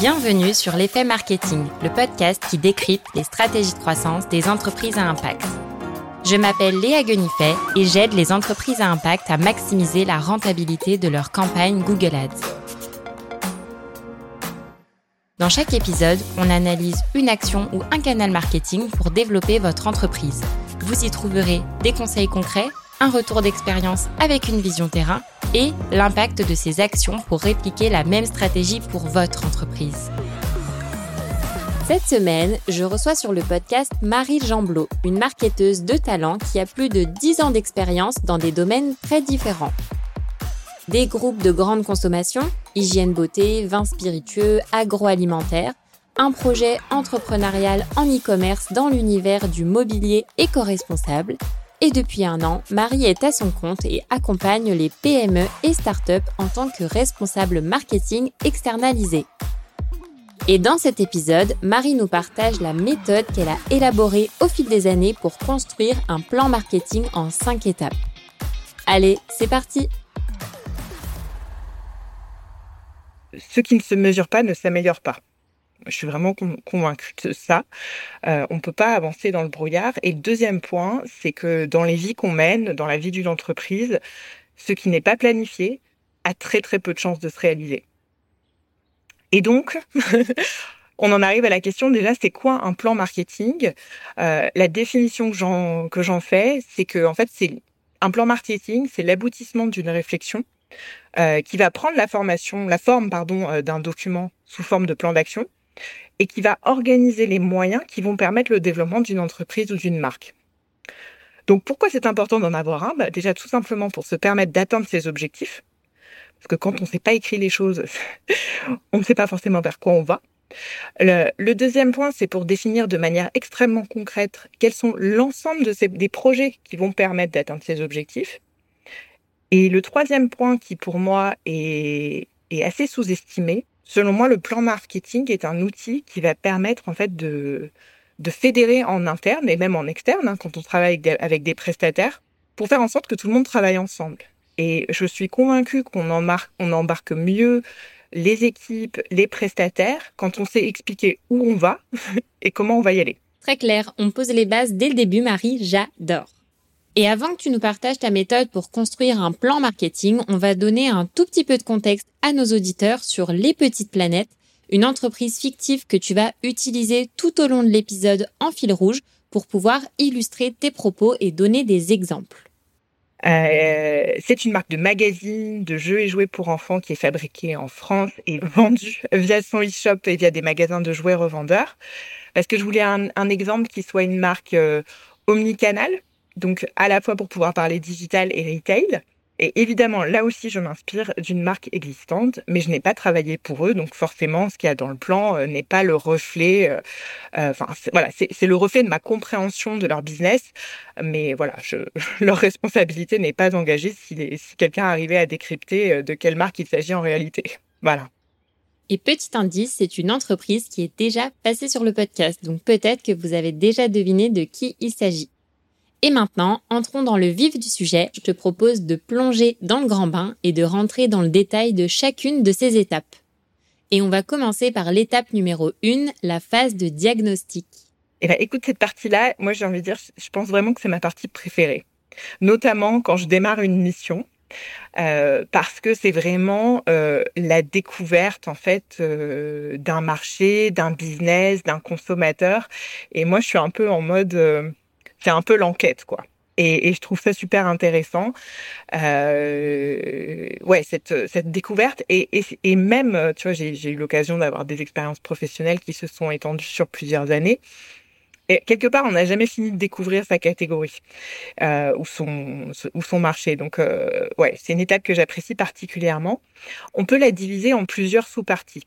Bienvenue sur l'effet marketing, le podcast qui décrypte les stratégies de croissance des entreprises à impact. Je m'appelle Léa Guenifet et j'aide les entreprises à impact à maximiser la rentabilité de leur campagne Google Ads. Dans chaque épisode, on analyse une action ou un canal marketing pour développer votre entreprise. Vous y trouverez des conseils concrets, un retour d'expérience avec une vision terrain et l'impact de ces actions pour répliquer la même stratégie pour votre entreprise. Cette semaine, je reçois sur le podcast Marie Jamblot, une marketeuse de talent qui a plus de 10 ans d'expérience dans des domaines très différents. Des groupes de grande consommation, hygiène beauté, vins spiritueux, agroalimentaire, un projet entrepreneurial en e-commerce dans l'univers du mobilier éco-responsable et depuis un an, Marie est à son compte et accompagne les PME et startups en tant que responsable marketing externalisé. Et dans cet épisode, Marie nous partage la méthode qu'elle a élaborée au fil des années pour construire un plan marketing en 5 étapes. Allez, c'est parti Ce qui ne se mesure pas ne s'améliore pas. Je suis vraiment convaincue de ça. Euh, on ne peut pas avancer dans le brouillard. Et le deuxième point, c'est que dans les vies qu'on mène, dans la vie d'une entreprise, ce qui n'est pas planifié a très très peu de chances de se réaliser. Et donc, on en arrive à la question déjà, c'est quoi un plan marketing? Euh, La définition que j'en que j'en fais, c'est que en fait, c'est un plan marketing, c'est l'aboutissement d'une réflexion euh, qui va prendre la formation, la forme pardon d'un document sous forme de plan d'action et qui va organiser les moyens qui vont permettre le développement d'une entreprise ou d'une marque. Donc pourquoi c'est important d'en avoir un? Bah, Déjà tout simplement pour se permettre d'atteindre ses objectifs. Parce que quand on ne sait pas écrire les choses, on ne sait pas forcément vers quoi on va. Le, deuxième point, c'est pour définir de manière extrêmement concrète quels sont l'ensemble de des projets qui vont permettre d'atteindre ces objectifs. Et le troisième point qui pour moi est assez sous-estimé, Selon moi, le plan marketing est un outil qui va permettre en fait de, de fédérer en interne et même en externe, hein, quand on travaille avec des, prestataires, pour faire en sorte que tout le monde travaille ensemble. Et je suis convaincue qu'on embarque, on embarque mieux les équipes, les prestataires, quand on sait expliquer où on va et comment on va y aller. Très clair, on pose les bases dès le début, Marie, j'adore. Et avant que tu nous partages ta méthode pour construire un plan marketing, on va donner un tout petit peu de contexte à nos auditeurs sur Les Petites Planètes, une entreprise fictive que tu vas utiliser tout au long de l'épisode en fil rouge pour pouvoir illustrer tes propos et donner des exemples. Euh, c'est une marque de magazines, de jeux et jouets pour enfants qui est fabriquée en France et vendue via son e-shop et via des magasins de jouets revendeurs. Parce que je voulais un, exemple qui soit une marque euh, omnicanal, donc à la fois pour pouvoir parler digital et retail. Et évidemment, là aussi, je m'inspire d'une marque existante, mais je n'ai pas travaillé pour eux, donc forcément, ce qu'il y a dans le plan euh, n'est pas le reflet. Euh, euh enfin, voilà, c'est le reflet de ma compréhension de leur business, mais voilà, je, leur responsabilité n'est pas engagée si, si quelqu'un arrivait à décrypter euh, de quelle marque il s'agit en réalité. Voilà. Et petit indice, c'est une entreprise qui est déjà passée sur le podcast, donc peut-être que vous avez déjà deviné de qui il s'agit. Et maintenant, entrons dans le vif du sujet. Je te propose de plonger dans le grand bain et de rentrer dans le détail de chacune de ces étapes. Et on va commencer par l'étape numéro 1, la phase de diagnostic. Eh ben, écoute, cette partie-là, moi j'ai envie de dire, je pense vraiment que c'est ma partie préférée. Notamment quand je démarre une mission. Euh, parce que c'est vraiment euh, la découverte en fait euh, d'un marché, d'un business, d'un consommateur. Et moi, je suis un peu en mode c'est un peu l'enquête, quoi. Et, je trouve ça super intéressant. Euh, ouais, cette, découverte et, même, tu vois, j'ai eu l'occasion d'avoir des expériences professionnelles qui se sont étendues sur plusieurs années. Et quelque part, on n'a jamais fini de découvrir sa catégorie euh, ou son marché. Donc, euh, ouais, c'est une étape que j'apprécie particulièrement. On peut la diviser en plusieurs sous-parties.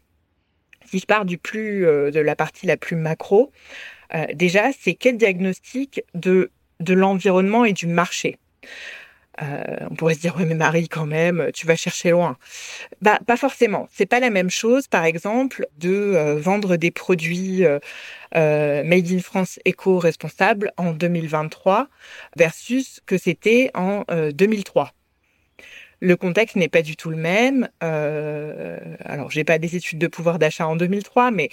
Si je pars du plus de la partie la plus macro, euh, déjà, c'est quel diagnostic de, de l'environnement et du marché euh, on pourrait se dire ouais mais Marie quand même tu vas chercher loin. Bah pas forcément. C'est pas la même chose par exemple de euh, vendre des produits euh, euh made in France éco-responsables en 2023 versus que c'était en 2003. Le contexte n'est pas du tout le même. Euh, alors, j'ai pas des études de pouvoir d'achat en 2003, mais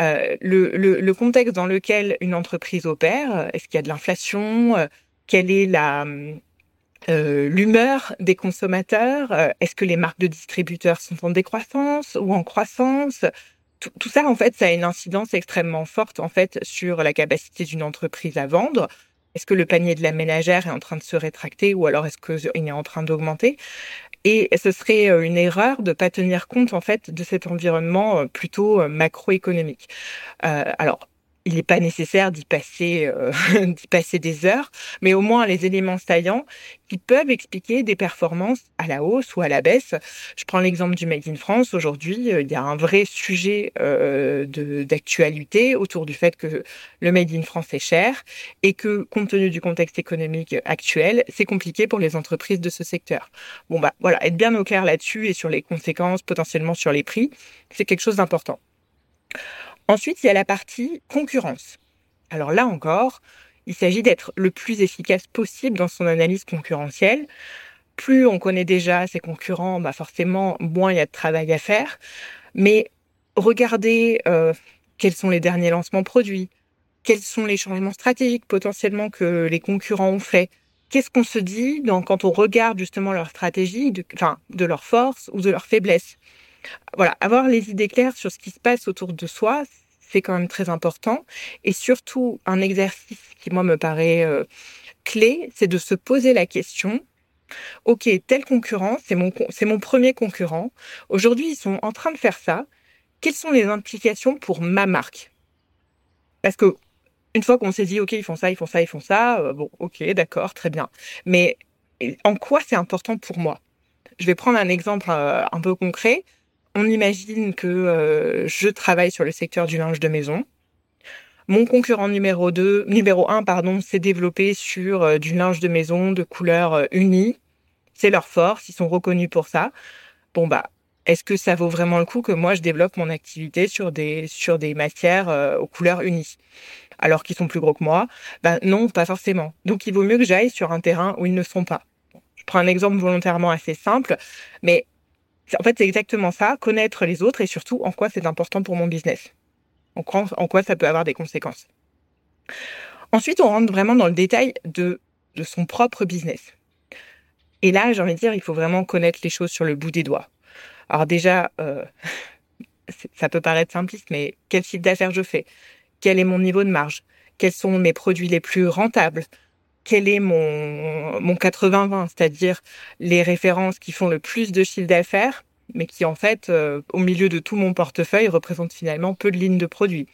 euh, le, le, le, contexte dans lequel une entreprise opère, est-ce qu'il y a de l'inflation euh, Quelle est la euh, l'humeur des consommateurs euh, Est-ce que les marques de distributeurs sont en décroissance ou en croissance? Tout, tout, ça, en fait, ça a une incidence extrêmement forte en fait sur la capacité d'une entreprise à vendre. Est-ce que le panier de la ménagère est en train de se rétracter ou alors est-ce qu'il est en train d'augmenter? Et ce serait euh, une erreur de pas tenir compte en fait de cet environnement euh, plutôt euh, macroéconomique. Alors il n'est pas nécessaire d'y passer, euh, passer des heures, mais au moins les éléments saillants qui peuvent expliquer des performances à la hausse ou à la baisse. Je prends l'exemple du Made in France. Aujourd'hui, euh, il y a un vrai sujet euh, d'actualité autour du fait que le Made in France est cher et que, compte tenu du contexte économique actuel, c'est compliqué pour les entreprises de ce secteur. Bon, bah voilà, être bien au clair là-dessus et sur les conséquences potentiellement sur les prix, c'est quelque chose d'important. Ensuite, il y a la partie concurrence. Alors là encore, il s'agit d'être le plus efficace possible dans son analyse concurrentielle. Plus on connaît déjà ses concurrents, bah forcément, moins il y a de travail à faire. Mais regardez euh, quels sont les derniers lancements produits, quels sont les changements stratégiques potentiellement que les concurrents ont fait. Qu'est-ce qu'on se dit quand on regarde justement leur stratégie, de, enfin, de leurs forces ou de leurs faiblesses voilà, avoir les idées claires sur ce qui se passe autour de soi, c'est quand même très important. Et surtout, un exercice qui, moi, me paraît euh, clé, c'est de se poser la question, OK, tel concurrent, c'est mon, c'est mon premier concurrent. Aujourd'hui, ils sont en train de faire ça. Quelles sont les implications pour ma marque? Parce que une fois qu'on s'est dit, OK, ils font ça, ils font ça, ils font ça, euh, bon, OK, d'accord, très bien. Mais en quoi c'est important pour moi? Je vais prendre un exemple euh, un peu concret on imagine que euh, je travaille sur le secteur du linge de maison. Mon concurrent numéro 2, numéro 1, pardon, s'est développé sur euh, du linge de maison de couleur euh, unie. C'est leur force, ils sont reconnus pour ça. Bon bah, est-ce que ça vaut vraiment le coup que moi je développe mon activité sur des sur des matières euh, aux couleurs unies? Alors qu'ils sont plus gros que moi? Ben non, pas forcément. Donc il vaut mieux que j'aille sur un terrain où ils ne sont pas. Je prends un exemple volontairement assez simple, mais en fait, c'est exactement ça, connaître les autres et surtout en quoi c'est important pour mon business. En quoi, ça peut avoir des conséquences. Ensuite, on rentre vraiment dans le détail de, de son propre business. Et là, j'ai envie de dire, il faut vraiment connaître les choses sur le bout des doigts. Alors déjà, euh, ça peut paraître simpliste, mais quel chiffre d'affaires je fais? Quel est mon niveau de marge? Quels sont mes produits les plus rentables? Quel est mon, mon 80-20, c'est-à-dire les références qui font le plus de chiffre d'affaires, mais qui en fait, euh, au milieu de tout mon portefeuille, représentent finalement peu de lignes de produits.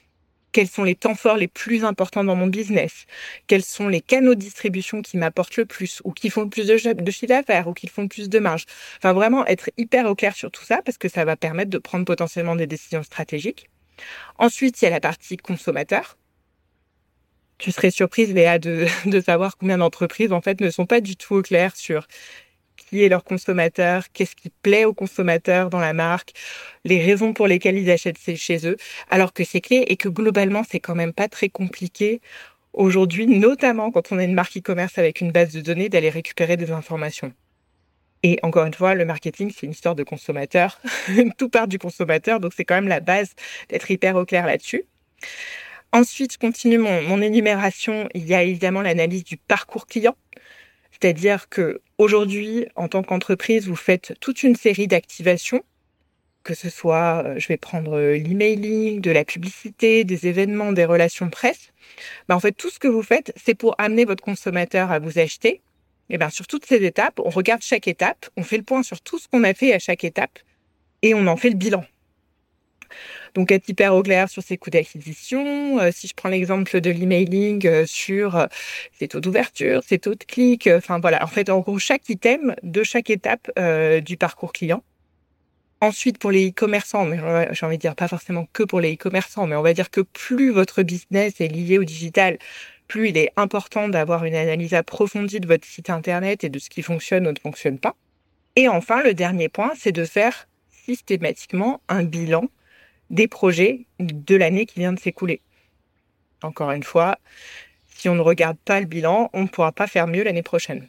Quels sont les temps forts les plus importants dans mon business? Quels sont les canaux de distribution qui m'apportent le plus ou qui font le plus de, de chiffre d'affaires ou qui font le plus de marge? Enfin, vraiment être hyper au clair sur tout ça parce que ça va permettre de prendre potentiellement des décisions stratégiques. Ensuite, il y a la partie consommateur tu serais surprise, Léa, de, de savoir combien d'entreprises, en fait, ne sont pas du tout au clair sur qui est leur consommateur, qu'est-ce qui plaît aux consommateurs dans la marque, les raisons pour lesquelles ils achètent chez eux, alors que c'est clé et que globalement, c'est quand même pas très compliqué aujourd'hui, notamment quand on a une marque e-commerce avec une base de données, d'aller récupérer des informations. Et encore une fois, le marketing, c'est une histoire de consommateur. Tout part du consommateur, donc c'est quand même la base d'être hyper au clair là-dessus. Ensuite, je continue mon, mon énumération. Il y a évidemment l'analyse du parcours client. C'est-à-dire que aujourd'hui, en tant qu'entreprise, vous faites toute une série d'activations, que ce soit, euh, je vais prendre euh, l'emailing, de la publicité, des événements, des relations presse. Ben, en fait, tout ce que vous faites, c'est pour amener votre consommateur à vous acheter. Et ben, sur toutes ces étapes, on regarde chaque étape, on fait le point sur tout ce qu'on a fait à chaque étape et on en fait le bilan. Donc être hyper au clair sur ses coûts d'acquisition. Euh, si je prends l'exemple de l'emailing euh, sur euh, ses taux d'ouverture, ses taux de clic, enfin voilà, en fait en gros chaque item de chaque étape du parcours client. Ensuite, pour les e-commerçants, mais j'ai envie de dire pas forcément que pour les e-commerçants, mais on va dire que plus votre business est lié au digital, plus il est important d'avoir une analyse approfondie de votre site internet et de ce qui fonctionne ou ne fonctionne pas. Et enfin, le dernier point, c'est de faire systématiquement un bilan des projets de l'année qui vient de s'écouler. Encore une fois, si on ne regarde pas le bilan, on ne pourra pas faire mieux l'année prochaine.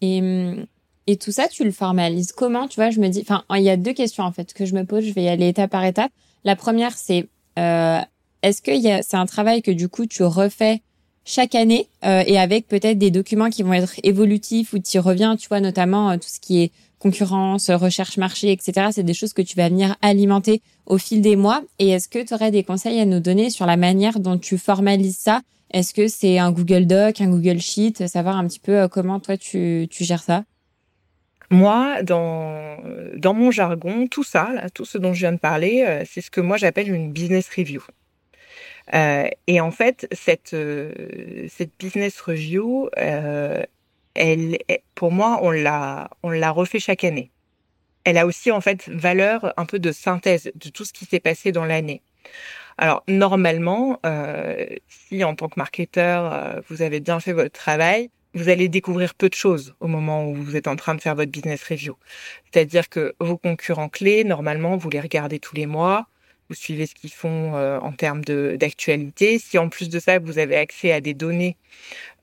Et mmh, Et tout ça, tu le formalises comment? Tu vois, je me dis, enfin, il y a deux questions en fait que je me pose. Je vais y aller étape par étape. La première, c'est euh, est-ce que c'est un travail que du coup tu refais chaque année euh, et avec peut-être des documents qui vont être évolutifs ou tu reviens, tu vois, notamment euh, tout ce qui est concurrence, recherche marché, etc. C'est des choses que tu vas venir alimenter au fil des mois. Et est-ce que tu aurais des conseils à nous donner sur la manière dont tu formalises ça? Est-ce que c'est un Google Doc, un Google Sheet Savoir un petit peu euh, comment toi tu, tu gères ça? Moi, dans, dans mon jargon, tout ça, tout ce dont je viens de parler, c'est ce que moi j'appelle une business review. Euh, et en fait, cette, euh, cette business review, euh, elle, pour moi, on l'a, on l'a refait chaque année. Elle a aussi en fait valeur un peu de synthèse de tout ce qui s'est passé dans l'année. Alors normalement, euh, si en tant que marketeur, euh, vous avez bien fait votre travail, vous allez découvrir peu de choses au moment où vous êtes en train de faire votre business review. C'est-à-dire que vos concurrents clés, normalement, vous les regardez tous les mois vous suivez ce qu'ils font euh, en termes d'actualité. Si en plus de ça, vous avez accès à des données,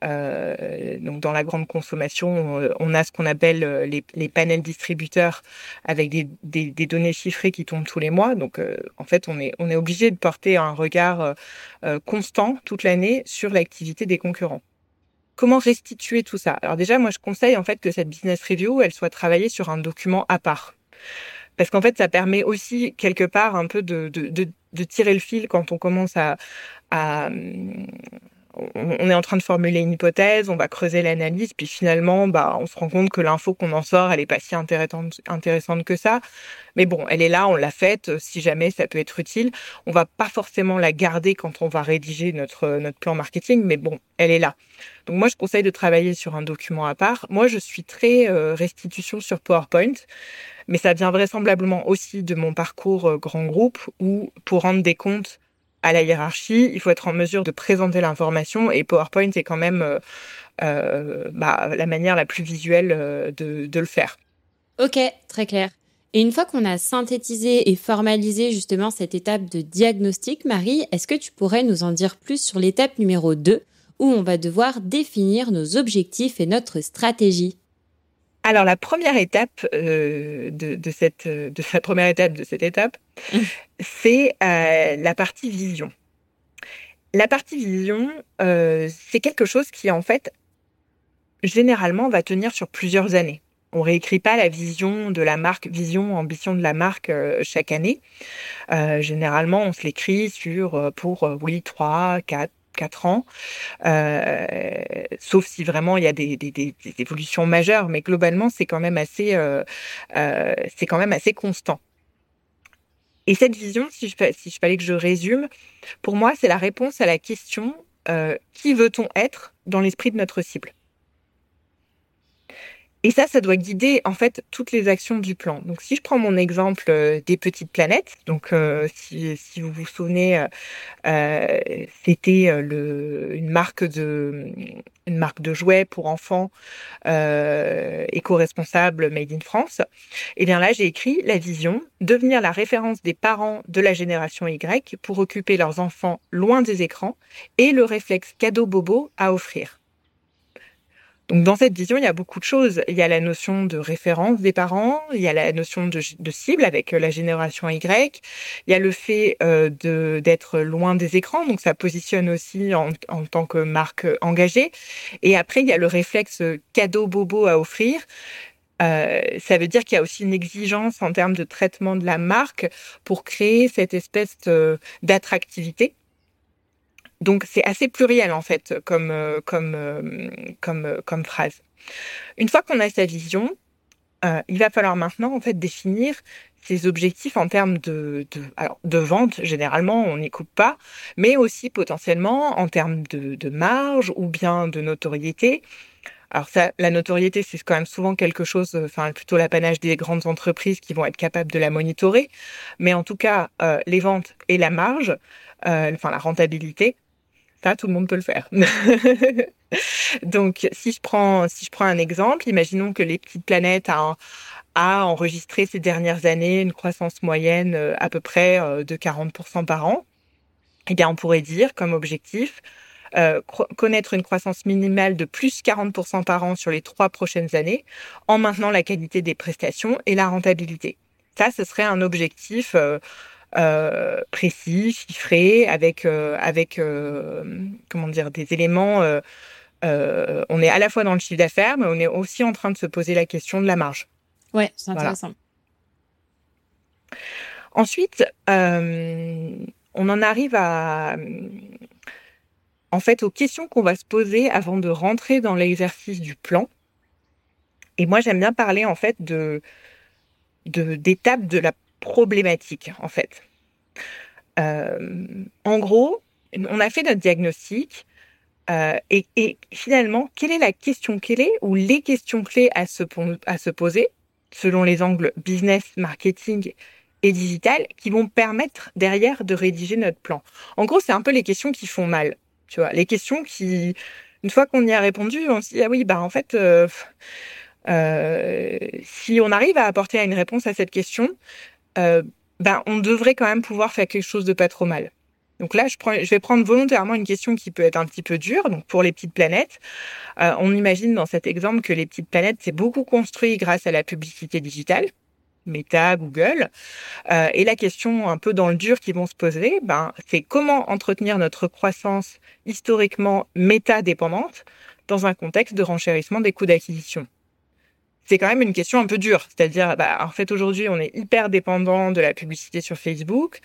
euh, donc dans la grande consommation, on, a ce qu'on appelle euh, les, les, panels distributeurs avec des, des, des, données chiffrées qui tombent tous les mois. Donc euh, en fait, on est, on est obligé de porter un regard constant toute l'année sur l'activité des concurrents. Comment restituer tout ça? Alors déjà, moi, je conseille en fait que cette business review, elle soit travaillée sur un document à part parce qu'en fait, ça permet aussi quelque part un peu de, tirer le fil quand on commence à, à on est en train de formuler une hypothèse, on va creuser l'analyse, puis finalement, bah, on se rend compte que l'info qu'on en sort, elle est pas si intéressante, que ça. Mais bon, elle est là, on l'a faite. Si jamais ça peut être utile, on va pas forcément la garder quand on va rédiger notre notre plan marketing, mais bon, elle est là. Donc moi, je conseille de travailler sur un document à part. Moi, je suis très euh, restitution sur PowerPoint mais ça vient vraisemblablement aussi de mon parcours euh, grand groupe où pour rendre des comptes à la hiérarchie, il faut être en mesure de présenter l'information et PowerPoint est quand même euh, euh, bah, la manière la plus visuelle de, de le faire. Ok, très clair. Et une fois qu'on a synthétisé et formalisé justement cette étape de diagnostic, Marie, est-ce que tu pourrais nous en dire plus sur l'étape numéro 2 où on va devoir définir nos objectifs et notre stratégie? Alors la première étape euh, de, de, cette de la première étape de cette étape, mmh. c'est euh, la partie vision. La partie vision, euh, c'est quelque chose qui en fait généralement va tenir sur plusieurs années. On réécrit pas la vision de la marque, vision, ambition de la marque euh, chaque année. Euh, généralement, on se l'écrit sur euh, pour oui trois, quatre quatre ans, euh, sauf si vraiment il y a des, évolutions majeures, mais globalement c'est quand même assez, euh, euh, c'est quand même assez constant. Et cette vision, si je, si je fallait que je résume, pour moi c'est la réponse à la question qui veut-on être dans l'esprit de notre cible? Et ça, ça doit guider en fait toutes les actions du plan. Donc si je prends mon exemple euh, des petites planètes, donc euh, si, vous vous souvenez, euh, c'était une marque de une marque de jouets pour enfants éco-responsable made in France. Et eh bien là, j'ai écrit la vision devenir la référence des parents de la génération Y pour occuper leurs enfants loin des écrans et le réflexe cadeau bobo à offrir. Donc dans cette vision, il y a beaucoup de choses. Il y a la notion de référence des parents, il y a la notion de, cible avec euh, la génération Y, il y a le fait euh, de d'être loin des écrans, donc ça positionne aussi en, en tant que marque engagée. Et après, il y a le réflexe cadeau bobo à offrir. Euh, ça veut dire qu'il y a aussi une exigence en termes de traitement de la marque pour créer cette espèce d'attractivité donc c'est assez pluriel en fait comme euh, comme euh, comme euh, comme phrase. Une fois qu'on a sa vision, il va falloir maintenant en fait définir ses objectifs en termes de, de, alors, de vente, généralement on n'y coupe pas, mais aussi potentiellement en termes de, de marge ou bien de notoriété. Alors ça, la notoriété, c'est quand même souvent quelque chose, enfin plutôt l'apanage des grandes entreprises qui vont être capables de la monitorer. Mais en tout cas, les ventes et la marge, enfin la rentabilité, tout le monde peut le faire. Donc, si je prends, un exemple, imaginons que les petites planètes a, enregistré ces dernières années une croissance moyenne euh, à peu près euh, de 40% par an. Eh bien, on pourrait dire comme objectif connaître une croissance minimale de plus 40% par an sur les trois prochaines années, en maintenant la qualité des prestations et la rentabilité. Ça, ce serait un objectif précis, chiffré, avec avec comment dire des éléments. on est à la fois dans le chiffre d'affaires, mais on est aussi en train de se poser la question de la marge. Ouais, c'est intéressant. Ensuite, euh, on en arrive à, en fait, aux questions qu'on va se poser avant de rentrer dans l'exercice du plan. Et moi, j'aime bien parler en fait de d'étapes de, la problématique, en fait. Euh, en gros, on a fait notre diagnostic. Euh, et, finalement, quelle est la question clé ou les questions clés à se, à se poser selon les angles business, marketing et digital qui vont permettre derrière de rédiger notre plan? En gros, c'est un peu les questions qui font mal. Tu vois, les questions qui, une fois qu'on y a répondu, on se dit ah oui, bah en fait, euh, si on arrive à apporter une réponse à cette question, euh, ben on devrait quand même pouvoir faire quelque chose de pas trop mal. Donc là, je, prends, je vais prendre volontairement une question qui peut être un petit peu dure. Donc pour les petites planètes, euh, on imagine dans cet exemple que les petites planètes, c'est beaucoup construit grâce à la publicité digitale. Meta, Google. Euh, et la question un peu dans le dur qui vont se poser, ben, c'est comment entretenir notre croissance historiquement méta-dépendante dans un contexte de renchérissement des coûts d'acquisition. C'est quand même une question un peu dure. C'est-à-dire, bah, en fait, aujourd'hui, on est hyper dépendant de la publicité sur Facebook.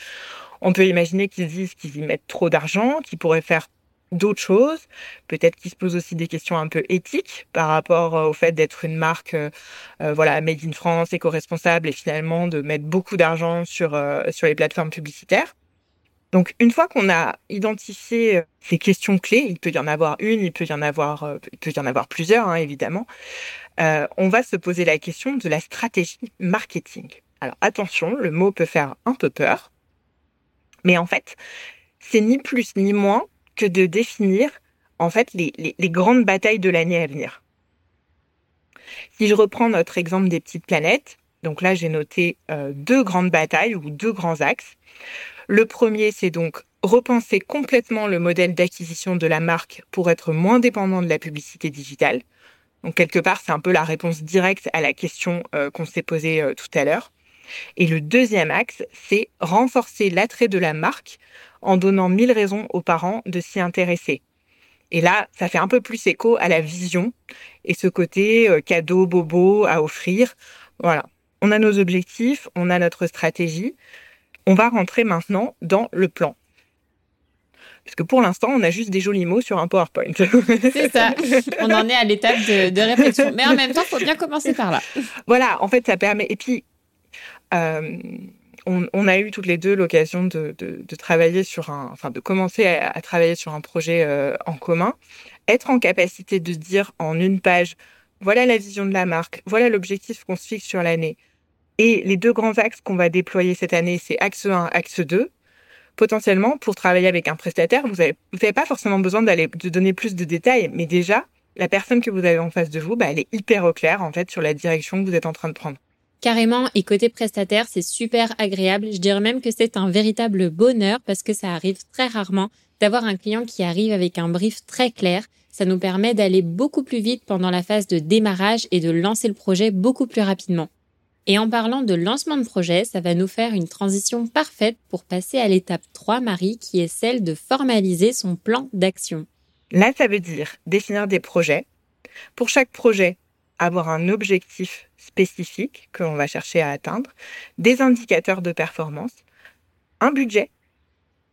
On peut imaginer qu'ils disent qu'ils y mettent trop d'argent, qu'ils pourraient faire d'autres choses. Peut-être qu'il se pose aussi des questions un peu éthiques par rapport euh, au fait d'être une marque, euh, euh, voilà, made in France, éco-responsable et finalement de mettre beaucoup d'argent sur sur les plateformes publicitaires. Donc une fois qu'on a identifié ces questions clés, il peut y en avoir une, il peut y en avoir, il peut y en avoir plusieurs hein, évidemment. on va se poser la question de la stratégie marketing. Alors attention, le mot peut faire un peu peur, mais en fait, c'est ni plus ni moins que de définir en fait les, les, grandes batailles de l'année à venir. Si je reprends notre exemple des petites planètes, donc là j'ai noté euh, deux grandes batailles ou deux grands axes. Le premier, c'est donc repenser complètement le modèle d'acquisition de la marque pour être moins dépendant de la publicité digitale. Donc quelque part, c'est un peu la réponse directe à la question euh, qu'on s'est posée euh, tout à l'heure. Et le deuxième axe, c'est renforcer l'attrait de la marque en donnant mille raisons aux parents de s'y intéresser. Et là, ça fait un peu plus écho à la vision et ce côté euh, cadeau bobo à offrir. Voilà. On a nos objectifs, on a notre stratégie. On va rentrer maintenant dans le plan. Parce que pour l'instant, on a juste des jolis mots sur un PowerPoint. C'est ça. On en est à l'étape de, de, réflexion. Mais en même temps, il faut bien commencer par là. Voilà, en fait, ça permet. Et puis, euh, on, a eu toutes les deux l'occasion de, travailler sur un, enfin de commencer à, travailler sur un projet euh, en commun, être en capacité de dire en une page, voilà la vision de la marque, voilà l'objectif qu'on se fixe sur l'année, et les deux grands axes qu'on va déployer cette année, c'est axe 1, axe 2. Potentiellement, pour travailler avec un prestataire, vous n'avez vous pas forcément besoin d'aller de donner plus de détails, mais déjà, la personne que vous avez en face de vous, bah, elle est hyper au clair en fait sur la direction que vous êtes en train de prendre. Carrément, et côté prestataire, c'est super agréable. Je dirais même que c'est un véritable bonheur parce que ça arrive très rarement d'avoir un client qui arrive avec un brief très clair. Ça nous permet d'aller beaucoup plus vite pendant la phase de démarrage et de lancer le projet beaucoup plus rapidement. Et en parlant de lancement de projet, ça va nous faire une transition parfaite pour passer à l'étape 3, Marie, qui est celle de formaliser son plan d'action. Là, ça veut dire définir des projets. Pour chaque projet, avoir un objectif spécifique que l'on va chercher à atteindre, des indicateurs de performance, un budget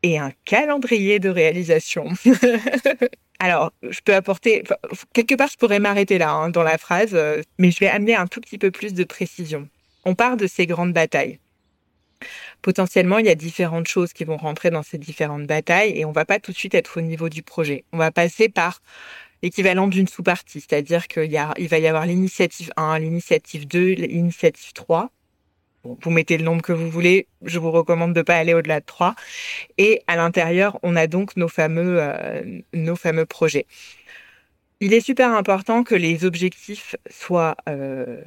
et un calendrier de réalisation. Alors, je peux apporter, quelque part, je pourrais m'arrêter là hein, dans la phrase, euh, mais je vais amener un tout petit peu plus de précision. On part de ces grandes batailles. Potentiellement, il y a différentes choses qui vont rentrer dans ces différentes batailles et on va pas tout de suite être au niveau du projet. On va passer par l'équivalent d'une sous-partie, c'est-à-dire qu'il va y avoir l'initiative 1, l'initiative 2, l'initiative 3. vous mettez le nombre que vous voulez, je vous recommande de pas aller au-delà de 3. Et à l'intérieur, on a donc nos fameux, euh, nos fameux projets. Il est super important que les objectifs soient euh,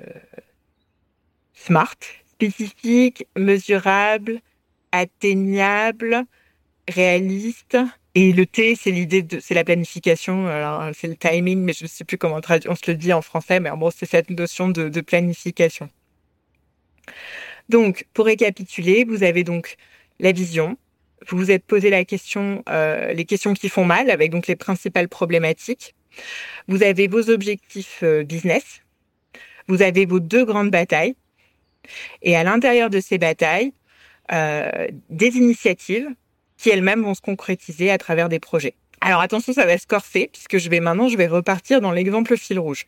smart, spécifiques, mesurables, atteignables, réalistes Et le T, c'est l'idée de, c'est la planification. Alors, c'est le timing, mais je ne sais plus comment on se le dit en français, mais en gros, c'est cette notion de, de planification. Donc, pour récapituler, vous avez donc la vision. Vous vous êtes posé la question, euh, les questions qui font mal, avec donc les principales problématiques. Vous avez vos objectifs euh, business. Vous avez vos deux grandes batailles. Et à l'intérieur de ces batailles, euh, des initiatives qui elles-mêmes vont se concrétiser à travers des projets. Alors attention, ça va se corser puisque je vais maintenant, je vais repartir dans l'exemple fil rouge.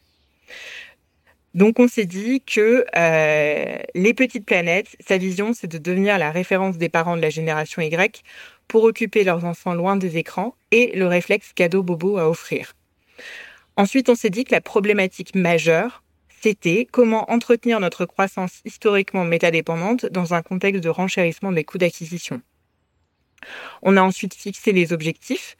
Donc on s'est dit que euh, les petites planètes, sa vision, c'est de devenir la référence des parents de la génération Y pour occuper leurs enfants loin des écrans et le réflexe cadeau bobo à offrir. Ensuite, on s'est dit que la problématique majeure, c'était comment entretenir notre croissance historiquement métadépendante dans un contexte de renchérissement des coûts d'acquisition. On a ensuite fixé les objectifs.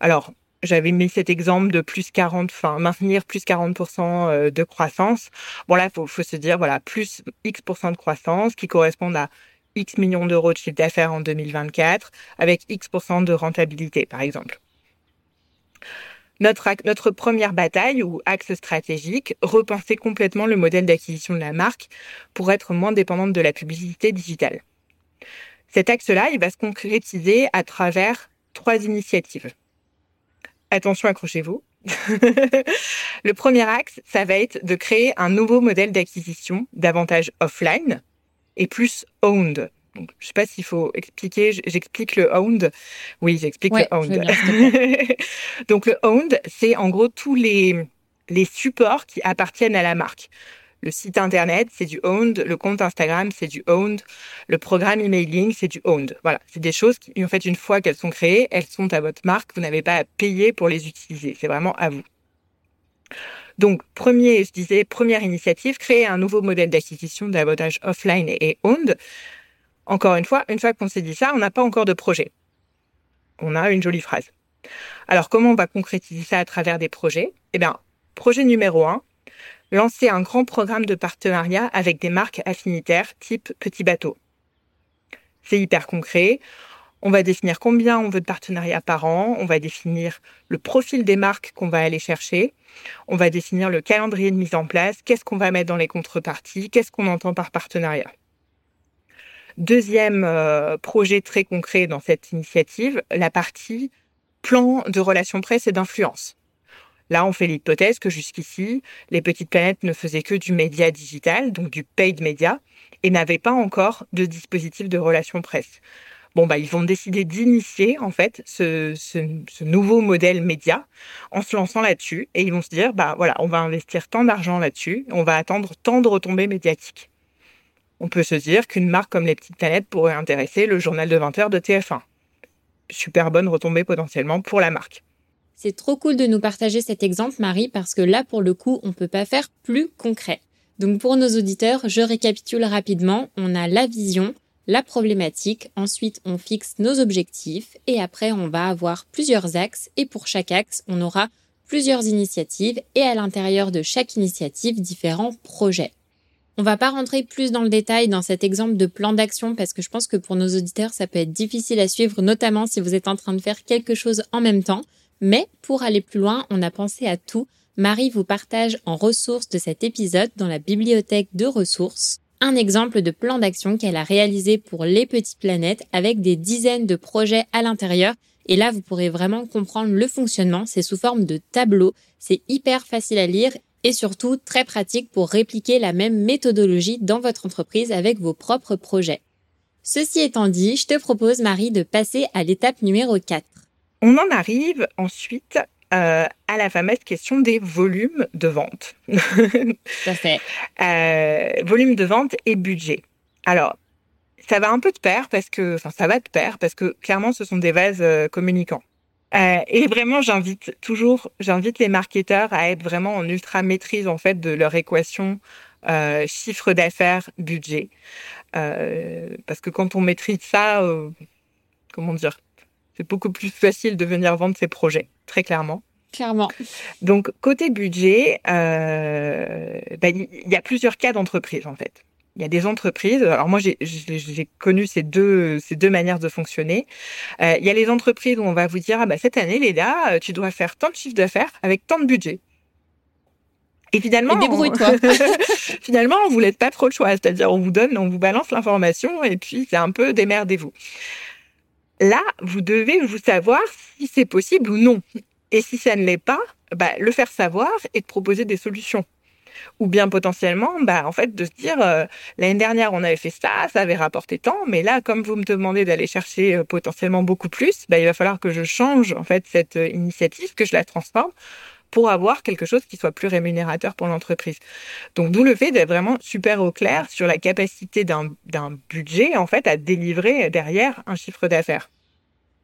Alors, j'avais mis cet exemple de plus 40, enfin, maintenir plus 40% euh, de croissance. Bon, là, faut, se dire, voilà, plus X% de croissance qui correspondent à X millions d'euros de chiffre d'affaires en 2024 avec X% de rentabilité, par exemple. Notre, première bataille ou axe stratégique, repenser complètement le modèle d'acquisition de la marque pour être moins dépendante de la publicité digitale. Cet axe-là, il va se concrétiser à travers trois initiatives. Attention, accrochez-vous. le premier axe, ça va être de créer un nouveau modèle d'acquisition davantage offline et plus owned. Donc, je sais pas s'il faut expliquer. J'explique le owned. Oui, j'explique le owned. Donc le owned, c'est en gros tous les les supports qui appartiennent à la marque. Le site internet, c'est du owned. Le compte Instagram, c'est du owned. Le programme emailing, c'est du owned. Voilà, c'est des choses qui, en fait, une fois qu'elles sont créées, elles sont à votre marque. Vous n'avez pas à payer pour les utiliser. C'est vraiment à vous. Donc, premier, je disais, première initiative, créer un nouveau modèle d'acquisition d'avantage offline et owned. Encore une fois, une fois qu'on s'est dit ça, on n'a pas encore de projet. On a une jolie phrase. Alors, comment on va concrétiser ça à travers des projets? Eh bien, projet numéro un, lancer un grand programme de partenariat avec des marques affinitaires type petit bateau. C'est hyper concret. On va définir combien on veut de partenariats par an, on va définir le profil des marques qu'on va aller chercher, on va définir le calendrier de mise en place, qu'est-ce qu'on va mettre dans les contreparties, qu'est-ce qu'on entend par partenariat? Deuxième euh, projet très concret dans cette initiative, la partie plan de relations presse et d'influence. Là, on fait l'hypothèse que jusqu'ici, les petites planètes ne faisaient que du média digital, donc du paid media, et n'avaient pas encore de dispositif de relations presse. Bon, bah, ils vont décider d'initier, en fait, ce, ce, nouveau modèle média en se lançant là-dessus. Et ils vont se dire, bah, voilà, on va investir tant d'argent là-dessus, on va attendre tant de retombées médiatiques on peut se dire qu'une marque comme les Petites Planètes pourrait intéresser le journal de 20h de TF1. Super bonne retombée potentiellement pour la marque. C'est trop cool de nous partager cet exemple, Marie, parce que là, pour le coup, on peut pas faire plus concret. Donc pour nos auditeurs, je récapitule rapidement. On a la vision, la problématique, ensuite on fixe nos objectifs et après on va avoir plusieurs axes et pour chaque axe, on aura plusieurs initiatives et à l'intérieur de chaque initiative, différents projets. On va pas rentrer plus dans le détail dans cet exemple de plan d'action parce que je pense que pour nos auditeurs, ça peut être difficile à suivre, notamment si vous êtes en train de faire quelque chose en même temps. Mais pour aller plus loin, on a pensé à tout. Marie vous partage en ressources de cet épisode dans la bibliothèque de ressources un exemple de plan d'action qu'elle a réalisé pour les petites planètes avec des dizaines de projets à l'intérieur. Et là, vous pourrez vraiment comprendre le fonctionnement. C'est sous forme de tableau. C'est hyper facile à lire et surtout très pratique pour répliquer la même méthodologie dans votre entreprise avec vos propres projets. Ceci étant dit, je te propose Marie de passer à l'étape numéro 4. On en arrive ensuite euh, à la fameuse question des volumes de vente. Ça fait. Euh, volume de vente et budget. Alors, ça va un peu de pair parce que, enfin, ça va de pair parce que clairement, ce sont des vases euh, communicants. Euh, et vraiment, j'invite toujours, j'invite les marketeurs à être vraiment en ultra maîtrise en fait de leur équation euh, chiffre d'affaires budget, euh, parce que quand on maîtrise ça, comment dire, c'est beaucoup plus facile de venir vendre ses projets, très clairement. Clairement. Donc côté budget, ben, il y a plusieurs cas d'entreprise en fait. Il y a des entreprises. Alors moi, j'ai connu ces deux ces deux manières de fonctionner. Euh, il y a les entreprises où on va vous dire ah bah cette année, Léda, tu dois faire tant de chiffre d'affaires avec tant de budget. Et finalement, débrouille-toi. finalement, on vous laisse pas trop le choix. C'est-à-dire, on vous donne, on vous balance l'information et puis c'est un peu démerdez-vous. Là, vous devez vous savoir si c'est possible ou non. Et si ça ne l'est pas, bah, le faire savoir et de proposer des solutions. Ou bien potentiellement, bah, en fait, de se dire, euh, l'année dernière, on avait fait ça, ça avait rapporté tant, mais là, comme vous me demandez d'aller chercher euh, potentiellement beaucoup plus, bah, il va falloir que je change, en fait, cette euh, initiative, que je la transforme pour avoir quelque chose qui soit plus rémunérateur pour l'entreprise. Donc d'où le fait d'être vraiment super au clair sur la capacité d'un budget en fait à délivrer derrière un chiffre d'affaires.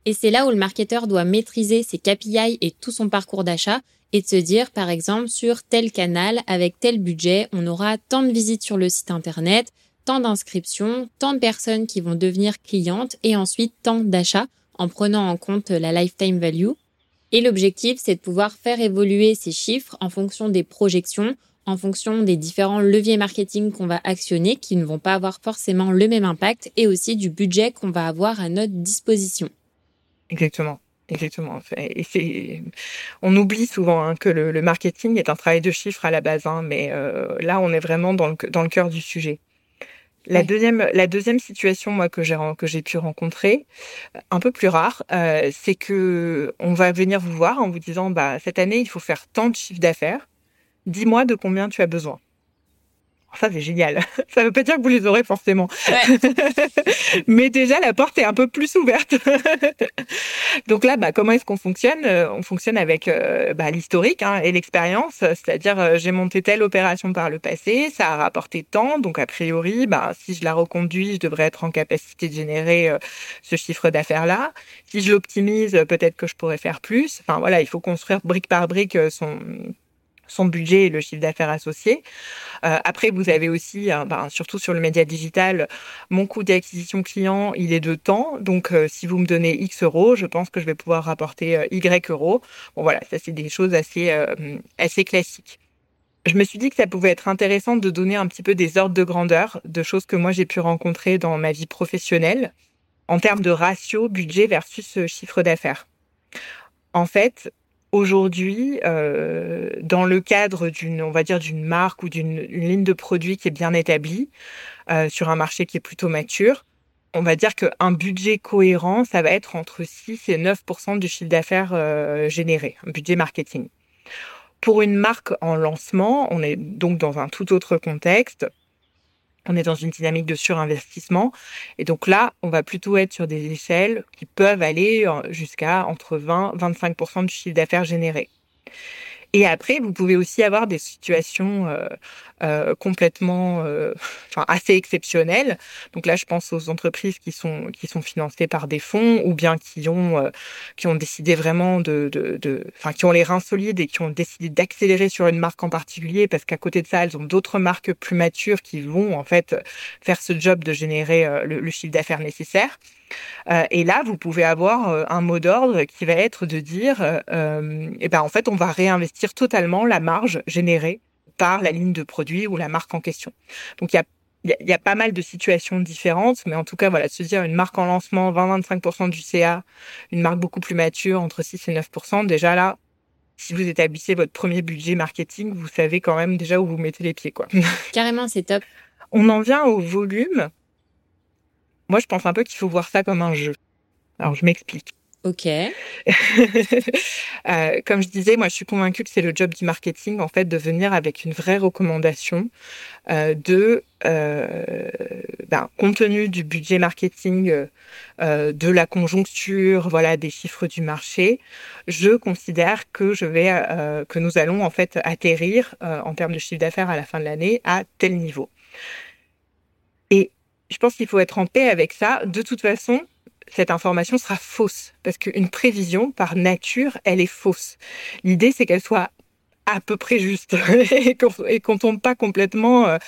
Et c'est là où le marketeur doit maîtriser ses KPI et tout son parcours d'achat et de se dire, par exemple, sur tel canal, avec tel budget, on aura tant de visites sur le site internet, tant d'inscriptions, tant de personnes qui vont devenir clientes et ensuite tant d'achats en prenant en compte la lifetime value. Et l'objectif, c'est de pouvoir faire évoluer ces chiffres en fonction des projections, en fonction des différents leviers marketing qu'on va actionner qui ne vont pas avoir forcément le même impact et aussi du budget qu'on va avoir à notre disposition. Exactement. Exactement. Et on oublie souvent hein, que le, marketing est un travail de chiffres à la base, hein, mais euh, là, on est vraiment dans le, dans le cœur du sujet. La deuxième, la deuxième situation moi que j'ai que j'ai pu rencontrer, un peu plus rare, euh, c'est que on va venir vous voir en vous disant bah cette année il faut faire tant de chiffre d'affaires. Dis-moi de combien tu as besoin. Ça, c'est génial. Ça veut pas dire que vous les aurez forcément. Mais déjà, la porte est un peu plus ouverte. Donc là, bah, comment est-ce qu'on fonctionne? Euh, On fonctionne avec euh, bah, l'historique hein, et l'expérience. C'est-à-dire, euh, j'ai monté telle opération par le passé, ça a rapporté tant. Donc, a priori, bah, si je la reconduis, je devrais être en capacité de générer ce chiffre d'affaires-là. Si je l'optimise, peut-être que je pourrais faire plus. Enfin, voilà, il faut construire brique par brique son son budget et le chiffre d'affaires associé. Euh, après, vous avez aussi, euh, ben, surtout sur le média digital, mon coût d'acquisition client, il est de temps. Donc, euh, si vous me donnez X euros, je pense que je vais pouvoir rapporter Y euros. Bon, voilà, ça c'est des choses assez, assez classiques. Je me suis dit que ça pouvait être intéressant de donner un petit peu des ordres de grandeur de choses que moi j'ai pu rencontrer dans ma vie professionnelle en termes de ratio budget versus chiffre d'affaires. En fait, Aujourd'hui, euh, dans le cadre d'une, on va dire, d'une marque ou d'une ligne de produit qui est bien établie, euh, sur un marché qui est plutôt mature, on va dire qu'un budget cohérent, ça va être entre 6 et 9 du chiffre d'affaires euh, généré, un budget marketing. Pour une marque en lancement, on est donc dans un tout autre contexte on est dans une dynamique de surinvestissement. Et donc là, on va plutôt être sur des échelles qui peuvent aller euh, jusqu'à entre 20 25% du chiffre d'affaires généré. Et après, vous pouvez aussi avoir des situations euh, euh, complètement, euh, enfin assez exceptionnelles. Donc là, je pense aux entreprises qui sont qui sont financées par des fonds ou bien qui ont euh, qui ont décidé vraiment de, de, de, enfin qui ont les reins solides et qui ont décidé d'accélérer sur une marque en particulier parce qu'à côté de ça, elles ont d'autres marques plus matures qui vont en fait faire ce job de générer le, le chiffre d'affaires nécessaire. Euh, et là, vous pouvez avoir euh, un mot d'ordre qui va être de dire, euh, eh ben en fait, on va réinvestir totalement la marge générée par la ligne de produit ou la marque en question. Donc il y a il y, a pas mal de situations différentes, mais en tout cas, voilà, se dire une marque en lancement, 20-25% du CA, une marque beaucoup plus mature, entre 6 et 9%, déjà là, si vous établissez votre premier budget marketing, vous savez quand même déjà où vous mettez les pieds, quoi. Carrément, c'est top. On en vient au volume. Moi, je pense un peu qu'il faut voir ça comme un jeu. Alors, je m'explique. Ok. euh, comme je disais, moi, je suis convaincue que c'est le job du marketing, en fait, de venir avec une vraie recommandation euh, de, euh, ben, compte tenu du budget marketing, euh, de la conjoncture, voilà, des chiffres du marché, je considère que je vais, que nous allons en fait atterrir en termes de chiffre d'affaires à la fin de l'année à tel niveau. Et je pense qu'il faut être en paix avec ça. De toute façon, cette information sera fausse parce qu'une prévision, par nature, elle est fausse. L'idée, c'est qu'elle soit à peu près juste et qu'on tombe pas complètement, euh,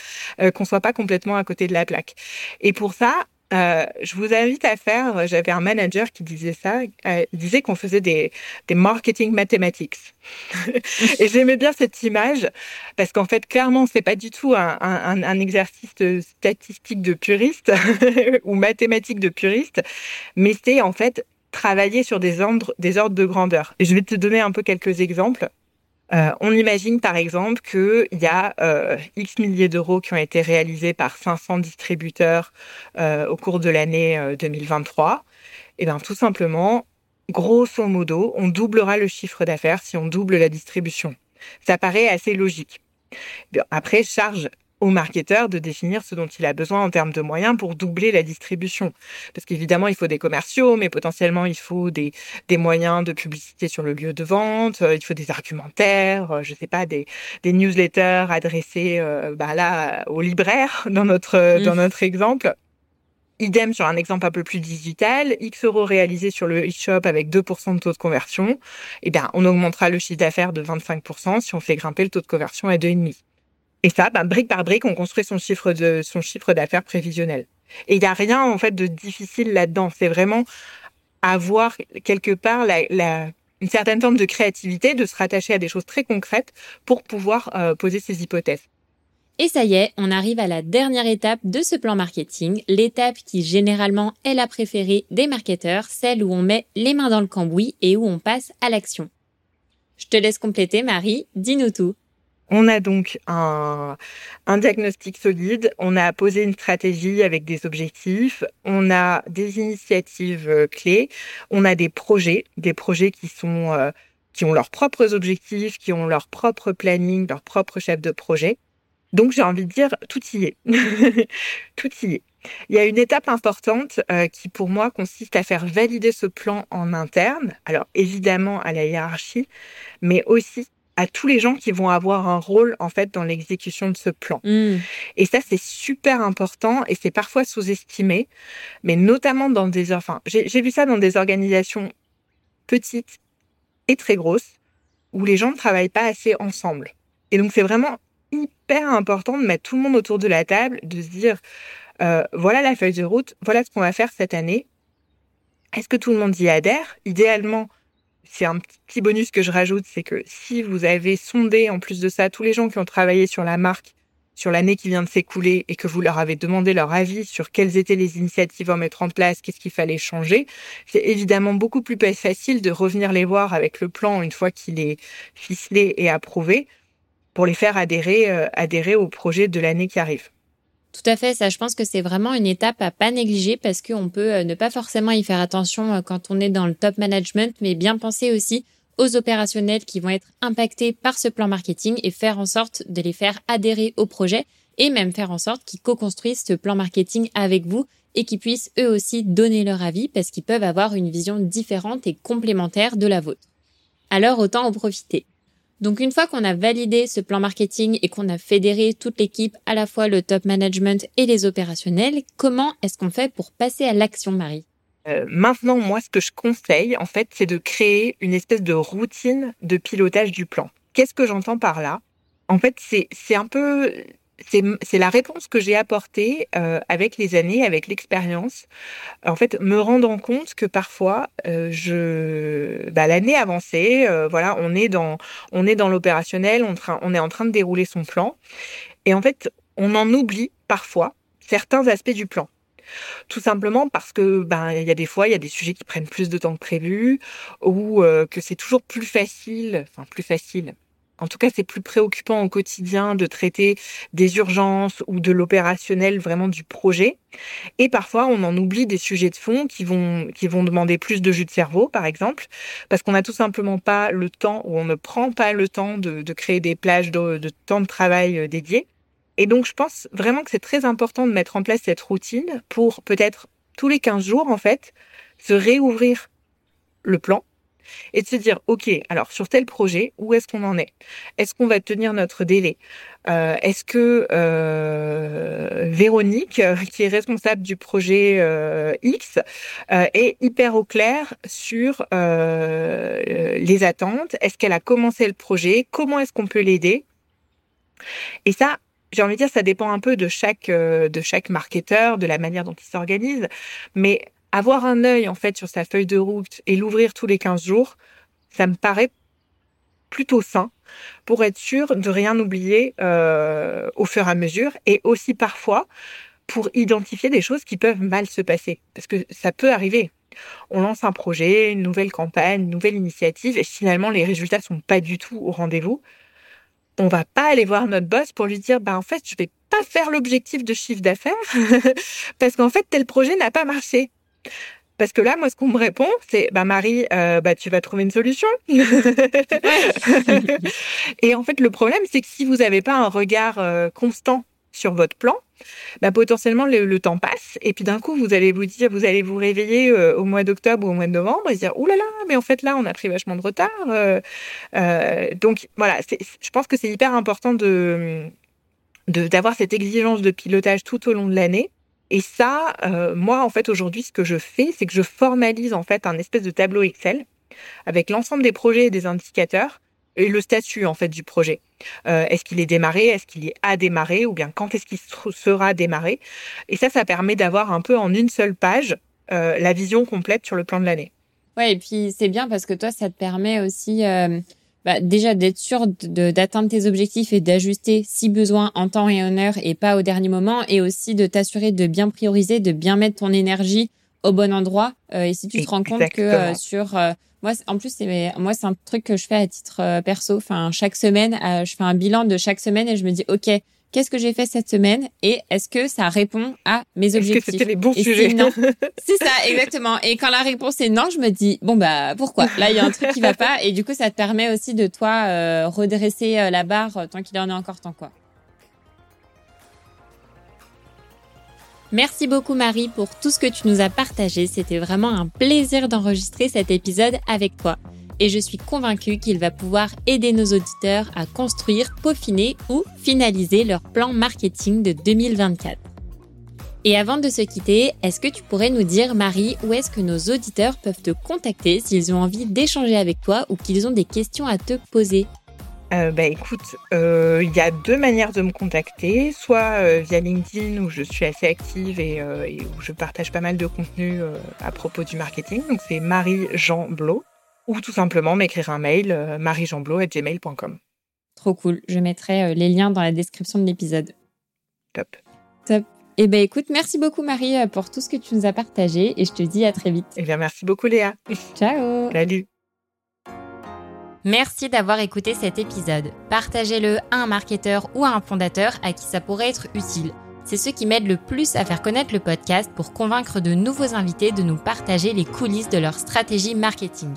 euh, qu'on soit pas complètement à côté de la plaque. Et pour ça, Euh, je vous invite à faire, j'avais un manager qui disait ça, euh, il disait qu'on faisait des, marketing mathematics. et j'aimais bien cette image parce qu'en fait, clairement, c'est pas du tout un, exercice statistique de puriste ou mathématique de puriste, mais c'est en fait travailler sur des ordres, des ordres de grandeur. Et je vais te donner un peu quelques exemples. Euh, on imagine par exemple qu'il y a euh, X milliers d'euros qui ont été réalisés par 500 distributeurs euh, au cours de l'année 2023. Et bien tout simplement, grosso modo, on doublera le chiffre d'affaires si on double la distribution. Ça paraît assez logique. Après, charge au marketeur de définir ce dont il a besoin en termes de moyens pour doubler la distribution. Parce qu'évidemment, il faut des commerciaux, mais potentiellement, il faut des, des moyens de publicité sur le lieu de vente, euh, il faut des argumentaires, euh, je sais pas, des, des newsletters adressés euh, bah là aux libraires dans notre, dans notre exemple. Idem sur un exemple un peu plus digital, X euros réalisés sur le e-shop avec 2% de taux de conversion, eh bien, on augmentera le chiffre d'affaires de 25% si on fait grimper le taux de conversion à 2,5%. Et ça, ben, brique par brique, on construit son chiffre de son chiffre d'affaires prévisionnel. Et il n'y a rien en fait de difficile là-dedans. C'est vraiment avoir quelque part la, la, une certaine forme de créativité, de se rattacher à des choses très concrètes pour pouvoir euh, poser ses hypothèses. Et ça y est, on arrive à la dernière étape de ce plan marketing, l'étape qui généralement est la préférée des marketeurs, celle où on met les mains dans le cambouis et où on passe à l'action. Je te laisse compléter, Marie, dis-nous tout. On a donc un, diagnostic solide, on a posé une stratégie avec des objectifs, on a des initiatives euh, clés, on a des projets, des projets qui sont euh, qui ont leurs propres objectifs, qui ont leur propre planning, leur propre chef de projet. Donc j'ai envie de dire tout y est, tout y est. Il y a une étape importante euh, qui pour moi consiste à faire valider ce plan en interne, alors évidemment à la hiérarchie, mais aussi à tous les gens qui vont avoir un rôle en fait dans l'exécution de ce plan. Mm. Et ça c'est super important et c'est parfois sous-estimé, mais notamment dans des enfin j'ai vu ça dans des organisations petites et très grosses où les gens ne travaillent pas assez ensemble. Et donc c'est vraiment hyper important de mettre tout le monde autour de la table, de se dire euh, voilà la feuille de route, voilà ce qu'on va faire cette année. Est-ce que tout le monde y adhère? Idéalement, c'est un petit bonus que je rajoute, c'est que si vous avez sondé en plus de ça tous les gens qui ont travaillé sur la marque sur l'année qui vient de s'écouler et que vous leur avez demandé leur avis sur quelles étaient les initiatives à mettre en place, qu'est-ce qu'il fallait changer, c'est évidemment beaucoup plus facile de revenir les voir avec le plan une fois qu'il est ficelé et approuvé pour les faire adhérer, euh, adhérer au projet de l'année qui arrive. Tout à fait, ça je pense que c'est vraiment une étape à pas négliger parce qu'on peut euh, ne pas forcément y faire attention euh, quand on est dans le top management, mais bien penser aussi aux opérationnels qui vont être impactés par ce plan marketing et faire en sorte de les faire adhérer au projet et même faire en sorte qu'ils co-construisent ce plan marketing avec vous et qu'ils puissent eux aussi donner leur avis parce qu'ils peuvent avoir une vision différente et complémentaire de la vôtre. Alors autant en profiter. Donc une fois qu'on a validé ce plan marketing et qu'on a fédéré toute l'équipe, à la fois le top management et les opérationnels, comment est-ce qu'on fait pour passer à l'action, Marie? Euh, maintenant, moi, ce que je conseille, en fait, c'est de créer une espèce de routine de pilotage du plan. Qu'est-ce que j'entends par là? En fait, c'est un peu c'est la réponse que j'ai apportée euh, avec les années, avec l'expérience. En fait, me rendant compte que parfois, euh, je, bah, l'année avancée, euh, voilà, on est dans, on est dans l'opérationnel, on, on est en train de dérouler son plan, et en fait, on en oublie parfois certains aspects du plan. Tout simplement parce que ben il y a des fois il y a des sujets qui prennent plus de temps que prévu ou que c'est toujours plus facile, enfin plus facile. En tout cas, c'est plus préoccupant au quotidien de traiter des urgences ou de l'opérationnel vraiment du projet. Et parfois, on en oublie des sujets de fond qui vont, qui vont demander plus de jus de cerveau, par exemple, parce qu'on n'a tout simplement pas le temps ou on ne prend pas le temps de, créer des plages de, de temps de travail euh, dédiés. Et donc, je pense vraiment que c'est très important de mettre en place cette routine pour peut-être tous les 15 jours, en fait, se réouvrir le plan et de se dire, OK, alors sur tel projet, où est-ce qu'on en est? Est-ce qu'on va tenir notre délai? Euh, Est-ce que euh, Véronique, qui est responsable du projet euh, X, est hyper au clair sur les attentes? Est-ce qu'elle a commencé le projet? Comment est-ce qu'on peut l'aider? Et ça, j'ai envie de dire, ça dépend un peu de chaque, de chaque marketeur, de la manière dont il s'organise. Mais avoir un œil, en fait, sur sa feuille de route et l'ouvrir tous les 15 jours, ça me paraît plutôt sain pour être sûr de rien oublier euh, au fur et à mesure et aussi parfois pour identifier des choses qui peuvent mal se passer. Parce que ça peut arriver. On lance un projet, une nouvelle campagne, une nouvelle initiative et finalement les résultats sont pas du tout au rendez-vous on va pas aller voir notre boss pour lui dire bah en fait je vais pas faire l'objectif de chiffre d'affaires parce qu'en fait tel projet n'a pas marché. Parce que là, moi, ce qu'on me répond, c'est bah Marie, euh, bah tu vas trouver une solution. et en fait, le problème, c'est que si vous n'avez pas un regard euh, constant sur votre plan, bah, potentiellement le, temps passe et puis d'un coup vous allez vous dire, vous allez vous réveiller euh, au mois d'octobre ou au mois de novembre et dire, oulala, là là, mais en fait là on a pris vachement de retard. Euh, euh, donc voilà, je pense que c'est hyper important de d'avoir cette exigence de pilotage tout au long de l'année. Et ça, moi en fait aujourd'hui, ce que je fais, c'est que je formalise en fait un espèce de tableau Excel avec l'ensemble des projets et des indicateurs et le statut en fait du projet. Euh, est-ce qu'il est démarré Est-ce qu'il est à démarrer Ou bien quand est-ce qu'il sera démarré Et ça, ça permet d'avoir un peu en une seule page euh, la vision complète sur le plan de l'année. Ouais, et puis c'est bien parce que toi, ça te permet aussi euh, bah, déjà d'être sûr d'atteindre tes objectifs et d'ajuster si besoin en temps et en heure et pas au dernier moment, et aussi de t'assurer de bien prioriser, de bien mettre ton énergie au bon endroit. et si tu te rends compte que sur moi, en plus, c'est moi, c'est un truc que je fais à titre euh, perso. Enfin, chaque semaine, euh, je fais un bilan de chaque semaine et je me dis, ok, qu'est-ce que j'ai fait cette semaine et est-ce que ça répond à mes objectifs Est-ce que c'était les bons sujets c'est ça, exactement. Et quand la réponse est non, je me dis bon bah pourquoi? Là, il y a un truc qui va pas et du coup, ça te permet aussi de toi euh, redresser la barre tant qu'il en est encore temps, quoi. Merci beaucoup Marie pour tout ce que tu nous as partagé. C'était vraiment un plaisir d'enregistrer cet épisode avec toi. Et je suis convaincue qu'il va pouvoir aider nos auditeurs à construire, peaufiner ou finaliser leur plan marketing de 2024. Et avant de se quitter, est-ce que tu pourrais nous dire, Marie, où est-ce que nos auditeurs peuvent te contacter s'ils ont envie d'échanger avec toi ou qu'ils ont des questions à te poser? Euh, bah écoute, euh, il y a deux manières de me contacter, soit euh, via LinkedIn où je suis assez active et, où je partage pas mal de contenu à propos du marketing, donc c'est Marie Jean Blo, ou tout simplement m'écrire un mail mariejeanblot@gmail.com. Trop cool, je mettrai les liens dans la description de l'épisode. Top. Top. Eh ben écoute, merci beaucoup Marie pour tout ce que tu nous as partagé et je te dis à très vite. Eh bien merci beaucoup Léa. Ciao. Salut. Merci d'avoir écouté cet épisode. Partagez-le à un marketeur ou à un fondateur à qui ça pourrait être utile. C'est ce qui m'aide le plus à faire connaître le podcast pour convaincre de nouveaux invités de nous partager les coulisses de leur stratégie marketing.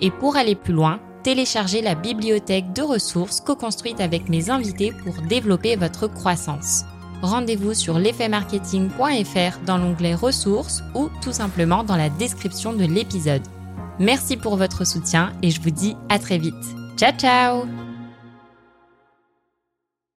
Et pour aller plus loin, téléchargez la bibliothèque de ressources co-construite avec mes invités pour développer votre croissance. Rendez-vous sur l'effetmarketing.fr dans l'onglet ressources ou tout simplement dans la description de l'épisode. Merci pour votre soutien et je vous dis à très vite. Ciao ciao